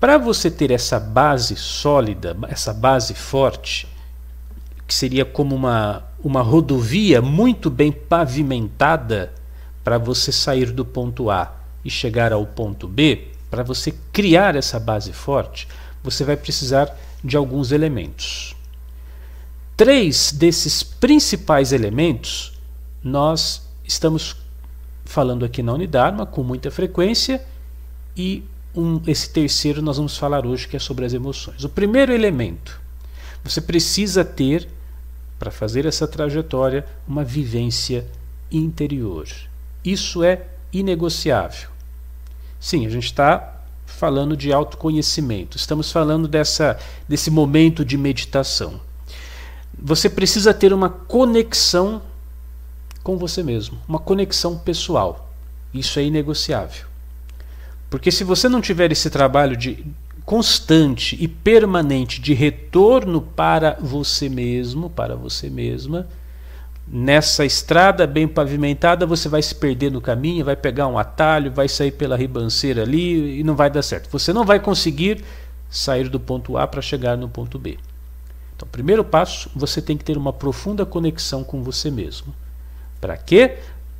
Para você ter essa base sólida, essa base forte, que seria como uma, uma rodovia muito bem pavimentada para você sair do ponto A e chegar ao ponto B, para você criar essa base forte, você vai precisar de alguns elementos. Três desses principais elementos nós estamos falando aqui na Unidarma com muita frequência e um, esse terceiro nós vamos falar hoje que é sobre as emoções. O primeiro elemento, você precisa ter para fazer essa trajetória uma vivência interior. Isso é inegociável. Sim, a gente está falando de autoconhecimento, estamos falando dessa, desse momento de meditação. Você precisa ter uma conexão com você mesmo, uma conexão pessoal. Isso é inegociável. Porque se você não tiver esse trabalho de constante e permanente de retorno para você mesmo, para você mesma, nessa estrada bem pavimentada, você vai se perder no caminho, vai pegar um atalho, vai sair pela ribanceira ali e não vai dar certo. Você não vai conseguir sair do ponto A para chegar no ponto B. Então, primeiro passo, você tem que ter uma profunda conexão com você mesmo. Para quê?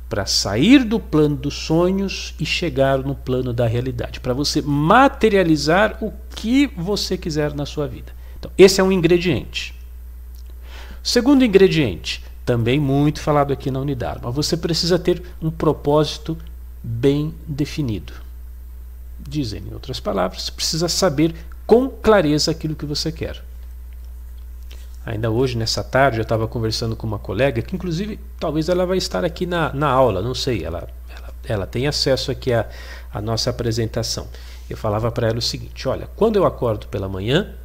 Para sair do plano dos sonhos e chegar no plano da realidade. Para você materializar o que você quiser na sua vida. Então, esse é um ingrediente. Segundo ingrediente, também muito falado aqui na Unidade, você precisa ter um propósito bem definido. Dizem, em outras palavras, precisa saber com clareza aquilo que você quer. Ainda hoje, nessa tarde, eu estava conversando com uma colega que, inclusive, talvez ela vai estar aqui na, na aula, não sei, ela, ela, ela tem acesso aqui à, à nossa apresentação. Eu falava para ela o seguinte: olha, quando eu acordo pela manhã,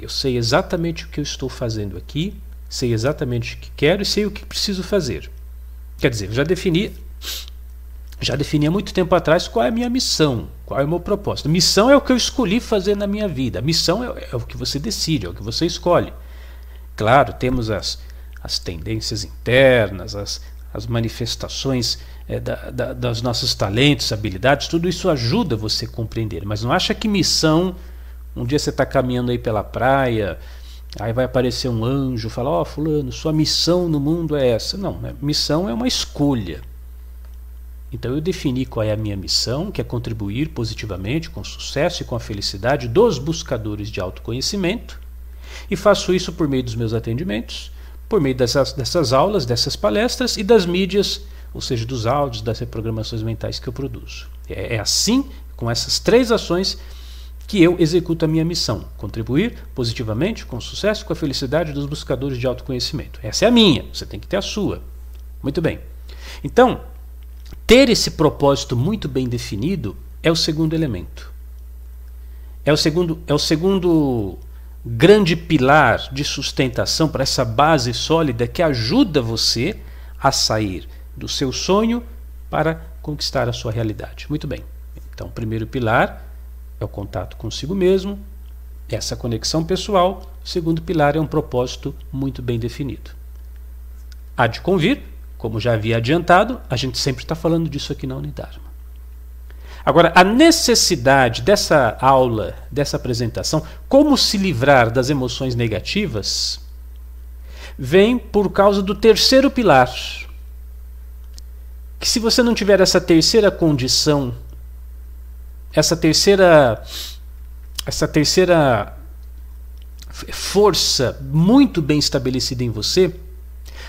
eu sei exatamente o que eu estou fazendo aqui, sei exatamente o que quero e sei o que preciso fazer. Quer dizer, eu já defini, já defini há muito tempo atrás qual é a minha missão, qual é o meu propósito. Missão é o que eu escolhi fazer na minha vida. Missão é, é o que você decide, é o que você escolhe. Claro, temos as, as tendências internas, as, as manifestações é, da, da, dos nossos talentos, habilidades, tudo isso ajuda você a compreender. Mas não acha que missão, um dia você está caminhando aí pela praia, aí vai aparecer um anjo, fala, ó oh, fulano, sua missão no mundo é essa. Não, né? missão é uma escolha. Então eu defini qual é a minha missão, que é contribuir positivamente com o sucesso e com a felicidade dos buscadores de autoconhecimento e faço isso por meio dos meus atendimentos, por meio dessas, dessas aulas, dessas palestras e das mídias, ou seja, dos áudios, das reprogramações mentais que eu produzo. É, é assim, com essas três ações, que eu executo a minha missão: contribuir positivamente com o sucesso e com a felicidade dos buscadores de autoconhecimento. Essa é a minha, você tem que ter a sua. Muito bem. Então, ter esse propósito muito bem definido é o segundo elemento. É o segundo, é o segundo grande pilar de sustentação para essa base sólida que ajuda você a sair do seu sonho para conquistar a sua realidade. Muito bem. Então, o primeiro pilar é o contato consigo mesmo, essa conexão pessoal. O segundo pilar é um propósito muito bem definido. Há de convir, como já havia adiantado, a gente sempre está falando disso aqui na Unidade. Agora, a necessidade dessa aula, dessa apresentação, como se livrar das emoções negativas, vem por causa do terceiro pilar. Que se você não tiver essa terceira condição, essa terceira essa terceira força muito bem estabelecida em você,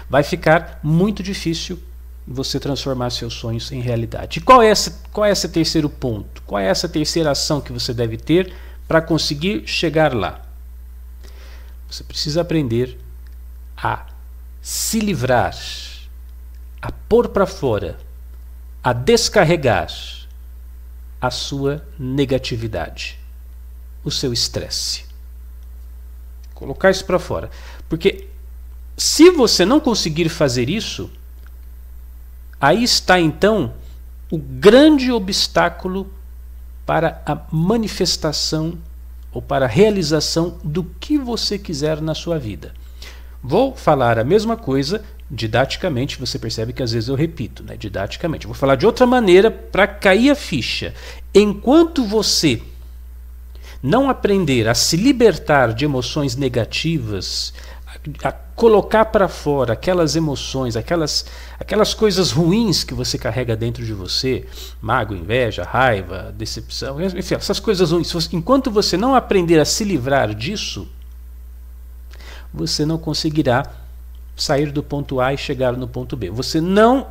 vai ficar muito difícil você transformar seus sonhos em realidade. E qual é, esse, qual é esse terceiro ponto? Qual é essa terceira ação que você deve ter para conseguir chegar lá? Você precisa aprender a se livrar, a pôr para fora, a descarregar a sua negatividade, o seu estresse. Colocar isso para fora. Porque se você não conseguir fazer isso, Aí está então o grande obstáculo para a manifestação ou para a realização do que você quiser na sua vida. Vou falar a mesma coisa didaticamente, você percebe que às vezes eu repito, né? didaticamente. Vou falar de outra maneira para cair a ficha. Enquanto você não aprender a se libertar de emoções negativas, a, a colocar para fora aquelas emoções, aquelas, aquelas coisas ruins que você carrega dentro de você, mago, inveja, raiva, decepção, enfim, essas coisas ruins. Enquanto você não aprender a se livrar disso, você não conseguirá sair do ponto A e chegar no ponto B. Você não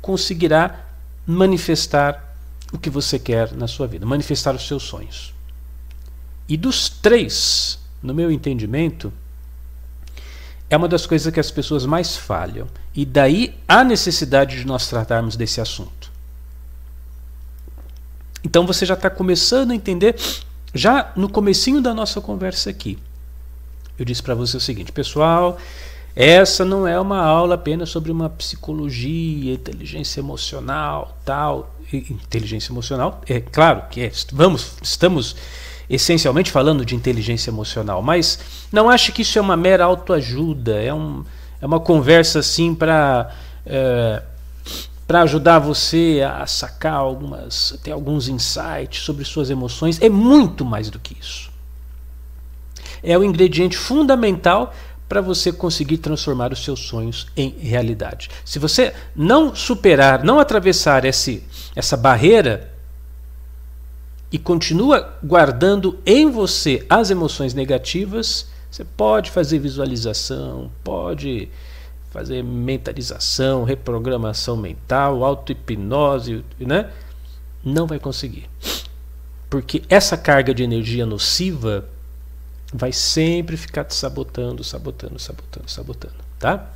conseguirá manifestar o que você quer na sua vida, manifestar os seus sonhos. E dos três, no meu entendimento, é uma das coisas que as pessoas mais falham. E daí a necessidade de nós tratarmos desse assunto. Então você já está começando a entender, já no comecinho da nossa conversa aqui. Eu disse para você o seguinte, pessoal, essa não é uma aula apenas sobre uma psicologia, inteligência emocional, tal. Inteligência emocional, é claro que é, vamos, estamos essencialmente falando de inteligência emocional, mas não ache que isso é uma mera autoajuda, é, um, é uma conversa assim para é, para ajudar você a sacar algumas, ter alguns insights sobre suas emoções. É muito mais do que isso. É o ingrediente fundamental para você conseguir transformar os seus sonhos em realidade. Se você não superar, não atravessar esse, essa barreira e continua guardando em você as emoções negativas, você pode fazer visualização, pode fazer mentalização, reprogramação mental, auto-hipnose, né? Não vai conseguir. Porque essa carga de energia nociva vai sempre ficar te sabotando, sabotando, sabotando, sabotando, tá?